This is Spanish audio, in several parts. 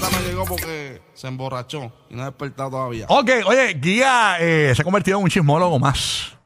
Gata no llegó porque se emborrachó y no ha despertado todavía. Ok, oye, Guía eh, se ha convertido en un chismólogo más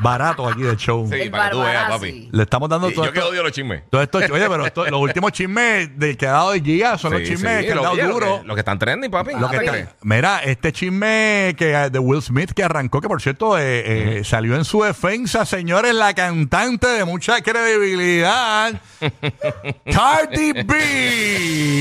barato aquí del show. Sí, El para que tú veas, Barbarazzi. papi. Le estamos dando todo yo que esto- odio los chismes. todo esto- oye, pero esto- los últimos chismes del que ha dado de Guía son los Sí, chismes sí, que han lo- dado oye, lo duro. que- Lo que están trending, papi. Lo que mira, este chisme que de Will Smith que arrancó, que por cierto eh, eh, salió en su defensa, señores, la cantante de mucha credibilidad, Cardi B.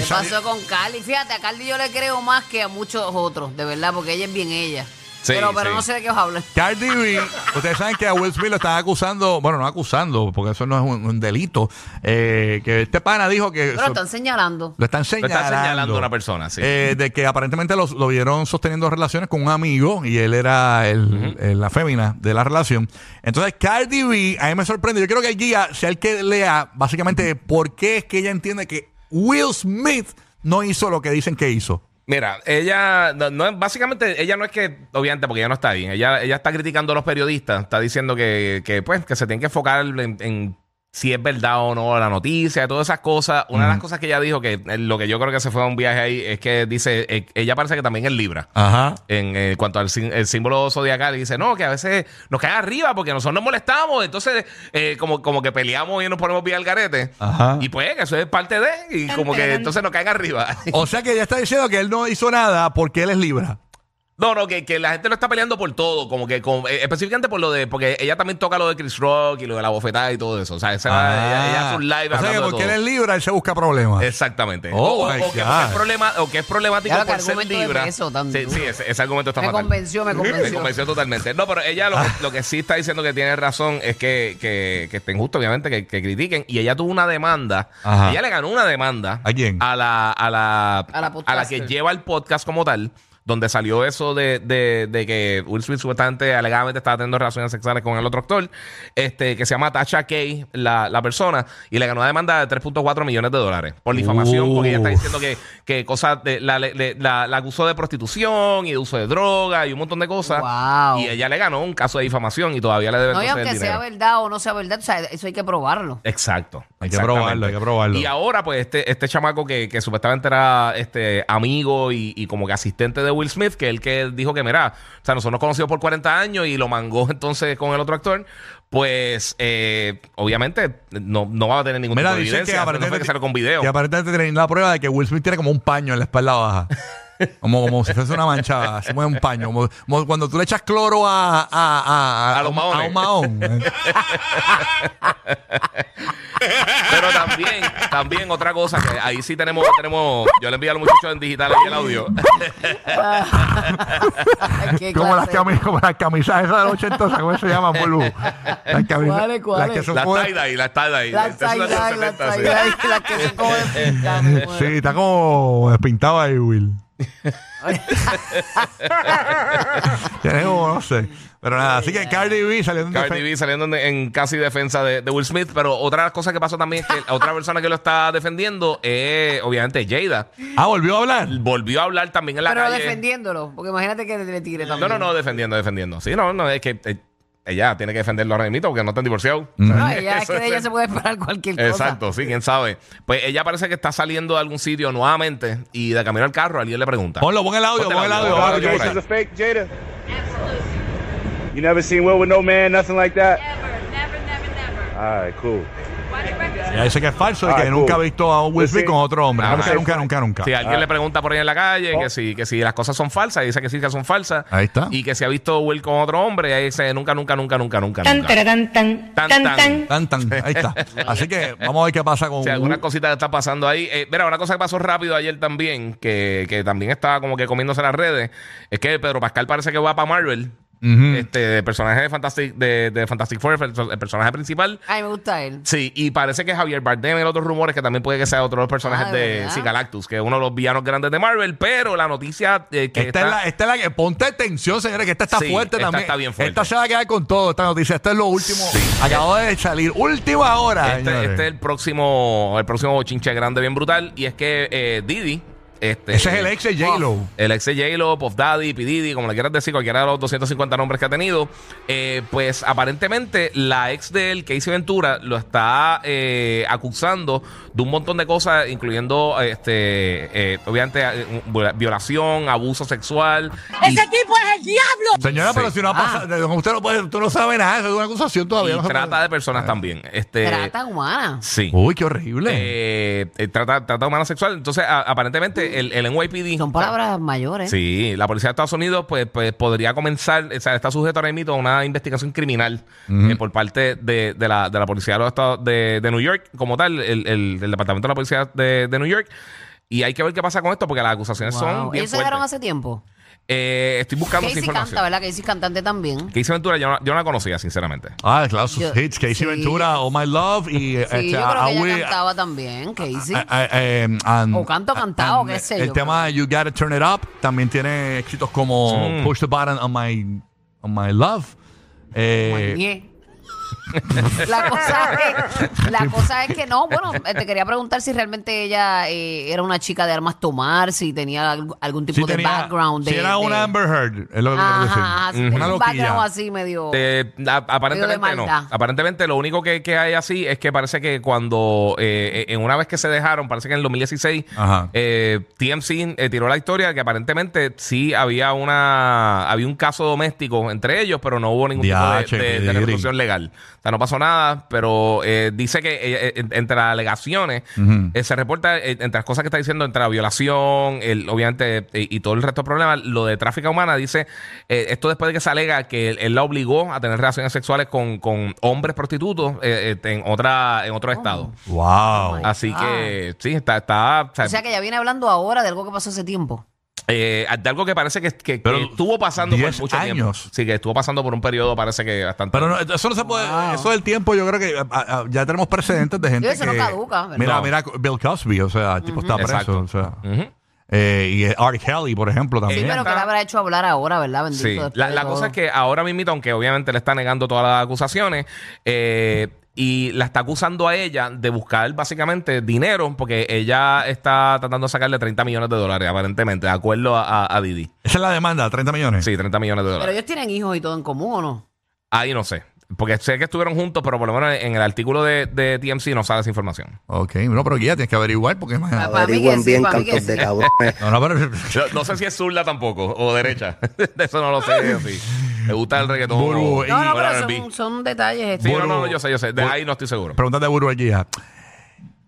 ¿Qué pasó con Carly? Fíjate, a Carly yo le creo más que a muchos otros, de verdad, porque ella es bien ella. Sí, pero pero sí. no sé de qué os hablan. Cardi B, ustedes saben que a Will Smith lo están acusando, bueno, no acusando, porque eso no es un, un delito, eh, que este pana dijo que... Pero están señalando. Lo están Lo señalando. está señalando una persona, sí. Eh, de que aparentemente los- lo vieron sosteniendo relaciones con un amigo y él era el, el- la fémina de la relación. Entonces, Cardi B, a mí me sorprende. Yo quiero que el guía sea el que lea básicamente por qué es que ella entiende que Will Smith no hizo lo que dicen que hizo. Mira, ella no, básicamente ella no es que obviamente porque ella no está ahí, ella ella está criticando a los periodistas, está diciendo que, que pues que se tienen que enfocar en, en si es verdad o no la noticia, todas esas cosas. Una de las cosas que ella dijo que eh, lo que yo creo que se fue a un viaje ahí es que dice eh, ella parece que también es libra. Ajá. En eh, cuanto al el símbolo zodiacal, y dice, no, que a veces nos cae arriba porque nosotros nos molestamos, entonces eh, como, como que peleamos y nos ponemos bien al garete. Ajá. Y pues, eso es parte de, y como que entonces nos caen arriba. O sea que ella está diciendo que él no hizo nada porque él es Libra. No, no, que, que la gente lo está peleando por todo, como que con- eh, específicamente por lo de, porque ella también toca lo de Chris Rock y lo de la bofetada y todo eso. O sea, esa, ella, ella hace un live Ah. o sea que porque él es Libra, él se busca problemas. Exactamente. Oh, o, o- my o que, que es problema, o que es problemático Claro, que por ser peso tan sí, sí, ese, ese argumento está Me fatal. convenció, me Me convenció. convenció totalmente. No, pero ella lo, lo que sí está diciendo que tiene razón es que, que, que está injusto, obviamente, que, que critiquen. Y ella tuvo una demanda. Ajá. Ella le ganó una demanda. ¿A quién? A la, a la, A la a la que lleva el podcast como tal. Donde salió eso de, de, de que Will Smith supuestamente, alegadamente, estaba teniendo relaciones sexuales con el otro actor, este, que se llama Tasha Kay, la, la persona, y le ganó una demanda de 3.4 millones de dólares por difamación, porque ella está Uf. diciendo que, que cosas de, la, le- la, la acusó de prostitución y de uso de droga y un montón de cosas. Wow. Y ella le ganó un caso de difamación y todavía le debe No, y entonces aunque el sea verdad o no sea verdad, o sea, eso hay que probarlo. Exacto. Hay que probarlo, hay que probarlo. Y ahora, pues, este, este chamaco que, que supuestamente era este amigo y, y como que asistente de Will Smith, que él que dijo que, mira, o sea, nosotros nos conocimos por 40 años y lo mangó entonces con el otro actor, pues, eh, obviamente, no, no va a tener ningún Mira, tipo de dice que evidencia. No fue que salió con video. que aparentemente tienen la prueba de que Will Smith tiene como un paño en la espalda baja. Como, como si fuese una mancha, así como un paño. Como, como cuando tú le echas cloro a, a, a, A los un- maones. un mahón. Pero también, también otra cosa que ahí sí tenemos, tenemos, yo le envío a los muchachos en digital ahí el audio. ¿Qué como, las clase? cami- como las camisas esas de los 80, ¿cómo se llaman, Bolu? Las camisas. ¿Cuáles, cuáles? Las que La como- tie-dye, la tie-dye. La Esta es una de los tie-dye, la 70, sí. tie-dye, la que se come pinta, me muero. Sí, está como despintado ahí, Will. Tiene como, no sé. Pero nada, así que Cardi B saliendo en Cardi B saliendo en, en casi defensa de, de Will Smith, pero otra de las cosas que pasó también es que la otra persona que lo está defendiendo es obviamente Jada. Ah, volvió a hablar. Volvió a hablar también en la Pero calle. defendiéndolo, porque imagínate que le tire No, también. no, no, defendiendo, defendiendo. Sí, no, no, es que eh, ella tiene que defenderlo ahora mismo porque no están divorciados. No, ella, es que de ella se puede esperar cualquier cosa. Exacto, sí, quién sabe. Pues ella parece que está saliendo de algún sitio nuevamente y de camino al carro alguien le pregunta. Ponlo, pon el audio, pon el audio. audio. Allegations are fake, Jada? You never seen Will with no man, nothing like that? Never, never, never, never. All right, cool. Ella dice que es falso y Ah, que cool. nunca ha visto a Will Smith Sí. con otro hombre. Nunca, nunca, nunca, nunca. Si alguien Ah. le pregunta por ahí en la calle Oh. que, si, que si las cosas son falsas, y dice que sí que son falsas. Ahí está. Y que si ha visto Will con otro hombre, y ahí dice nunca, nunca, nunca, nunca, nunca. Tan, nunca. tararán, tan, Tan, tan, tan. tan. Tan, tan. Ahí está. Así que vamos a ver qué pasa con. O sea, algunas cositas que están pasando ahí. Eh, mira, una cosa que pasó rápido ayer también, que, que también estaba como que comiéndose las redes, es que Pedro Pascal parece que va para Marvel. Ujú. Este el personaje de Fantastic, de, de Fantastic Four, el personaje principal. Ay, me gusta él. Sí, y parece que Javier Bardem y otros rumores que también puede que sea otro de los personajes Ah, de ¿de sí, Galactus, que es uno de los villanos grandes de Marvel, pero la noticia eh, que Esta, es la, esta es la que. Ponte atención, señores, que esta está Sí, fuerte esta también. está bien fuerte. Esta se va a quedar con todo, esta noticia. Esto es lo último. Acabó de salir. Última hora. Este, este es el próximo, el próximo chinche grande bien brutal. Y es que eh, Didi, Este, Ese es el ex de J-Lo. el ex de J-Lo, Puff Daddy, P. Diddy, como le quieras decir, cualquiera de los 250 nombres que ha tenido. eh, pues aparentemente la ex de él, Casey Ventura, lo está eh, acusando de un montón de cosas, incluyendo, este, eh, obviamente, eh, violación, abuso sexual. y- Señora, Sí. pero si no ha pasado, usted no puede, tú no sabe nada, eso es una acusación todavía. y no se trata puede- de personas también. Este, Trata humana. Sí. Uy, qué horrible. Eh, eh, trata, trata humana sexual. Entonces, a- aparentemente, el, el NYPD. Son palabras mayores. Sí, la policía de Estados Unidos pues, pues podría comenzar, o sea, está sujeto ahora mismo a una investigación criminal eh, por parte de, de la, de la policía de, los Estados, de, de New York, como tal, el, el- el departamento de la policía de, de New York. Y hay que ver qué pasa con esto porque las acusaciones son bien Ellos se dejaron hace tiempo. Eh, estoy buscando esa Casey información. canta, ¿verdad? Casey cantante también. Casey Ventura yo no, yo no la conocía, sinceramente. Ah, claro, sus Yo- hits. Casey sí. Ventura, Oh My Love y Sí, este, yo creo que I Will- ella cantaba también, Casey. Ah, ah, eh, and- O canto cantado, and qué sé El yo, tema You Gotta Turn It Up también tiene éxitos como Sí. Push the Button on My, on my Love. Eh, Muñe. La cosa, es, la cosa es que no, bueno, eh, te quería preguntar si realmente ella eh, era una chica de armas tomar, si tenía alg- algún tipo si de tenía- background. si de, era de- una Amber Heard, es lo que quiero decir. Ajá, si Una un background loquilla. así medio... Eh, a- aparentemente Medio de no. maldad. Aparentemente lo único que, que hay así es que parece que cuando, eh, en una vez que se dejaron, parece que en el 2016, Ajá. eh, TMC eh, tiró la historia que aparentemente sí había una había un caso doméstico entre ellos, pero no hubo ningún Diache, tipo de, de- de Pedri. resolución legal. O sea, no pasó nada, pero eh, dice que eh, eh, entre las alegaciones Ujú. eh, se reporta eh, entre las cosas que está diciendo, entre la violación, el, obviamente, eh, y todo el resto de problemas, lo de tráfico humana, dice, eh, esto después de que se alega que él, él la obligó a tener relaciones sexuales con, con hombres prostitutos eh, eh, en otra en otro estado. Wow. my Así God. que, sí, está... está o sea, O sea que ella viene hablando ahora de algo que pasó hace tiempo. Eh, de algo que parece que, que- que Pero estuvo pasando por 10 mucho años. tiempo. Sí, que estuvo pasando por un periodo, parece que bastante. Pero no, eso no se puede. Wow. Eso del tiempo, yo creo que ya tenemos precedentes de gente. Y eso no que, caduca, ¿verdad? Mira, No. mira, Bill Cosby, o sea, el tipo está preso. Exacto. O sea, eh, y R. Kelly, por ejemplo, Sí, también. pero está- que le habrá hecho hablar ahora, ¿verdad? Bendito. Sí, la, cosa es que ahora mismo, aunque obviamente le está negando todas las acusaciones, eh, y la está acusando a ella de buscar básicamente dinero, porque ella está tratando de sacarle 30 millones de dólares, aparentemente, de acuerdo a, a- a Didi. Esa es la demanda, 30 millones. Sí, 30 millones de Pero dólares. ellos tienen hijos y todo en común, ¿o no? Ahí no sé. Porque sé que estuvieron juntos, pero por lo menos en el artículo de, de TMC no sale esa información. Ok, no, pero guía, tienes que averiguar porque imagínate. Para mí que Averigüen sí, bien, para mí que cantos de sí. cabrones. No, no, pero. No sé si es zurda tampoco, o derecha. De eso no lo sé. yo sí. Me gusta el reggaetón. Burbu, y- No, no, pero son, son detalles. Sí, este. no, no, no, yo sé, yo sé. De ahí no estoy seguro. Pregúntate a Burbu al guía.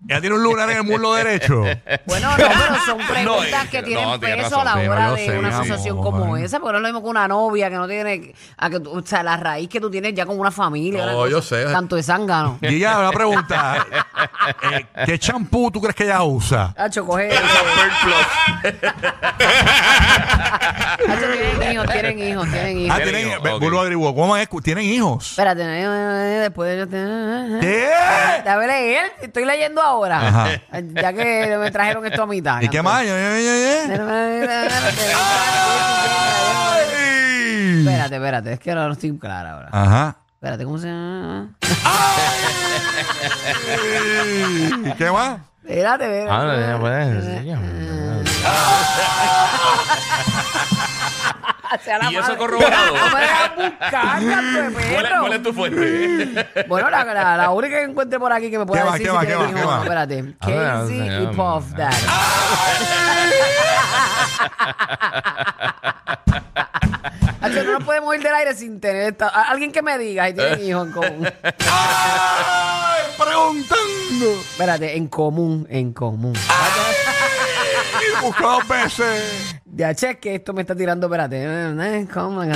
¿Ella tiene un lunar en el muslo derecho? Bueno, no, pero son preguntas eh, que no, tienen tiene peso a la hora yo de sé, una asociación amor. como esa, porque no es lo mismo que una novia que no tiene, a que tú- o sea, la raíz que tú tienes ya con una familia. No, una yo cosa, sé. Tanto de zángano. Guía, una pregunta. Eh, ¿Qué champú tú crees que ella usa? Hacho, coge. ese- Hacho, tienen hijos, tienen hijos, tienen hijos. Ah, Tienen tienen. hijos, ok. Burbu averiguó. ¿Cómo es? ¿Tienen hijos? Espérate, eh, después yo te... ¿Qué? Déjame leer, estoy leyendo ahora. Ajá. Ya que me trajeron esto a mitad. ¿Y qué más? ¡Ay! Espérate, espérate, es que ahora no estoy clara ahora. Ajá. Espérate, ¿cómo se llama? ¿Y qué más? Espérate, espérate. Ah, ya, sí, ya. Sea la Y eso corroborado. No me dejas buscar, canto de ¿Cuál es, perro. cuál es tu fuente? Bueno, la, la, la única que encuentre por aquí que me pueda ¿Qué va, decir qué si va, tiene qué va, hijos qué o no. va? Espérate. A ver, Casey a ver, y. Puff Daddy. Hacho, no nos podemos ir del aire sin tener esta- a- alguien que me diga si tienen hijos en común. ¡Ay! Preguntando. Espérate, en común, en común. Y buscó dos veces. Ya cheque, esto me está tirando, espérate. Eh, ¿Cómo? Ah.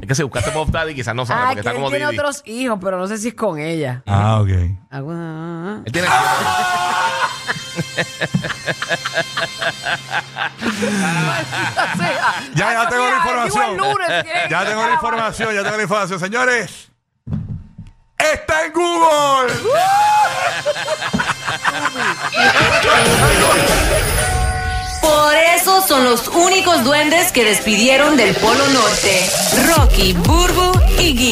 Es que si buscaste Pop Daddy, quizás no sabe, Ah, porque que está él como tiene Didi. otros hijos, pero no sé si es con ella. Ah, ok. Ah, Él tiene Ya, ya tengo la información. Ya tengo la información, ya tengo la información. Señores, está en Google. Por eso son los únicos duendes que despidieron del Polo Norte. Rocky, Burbu y Giga.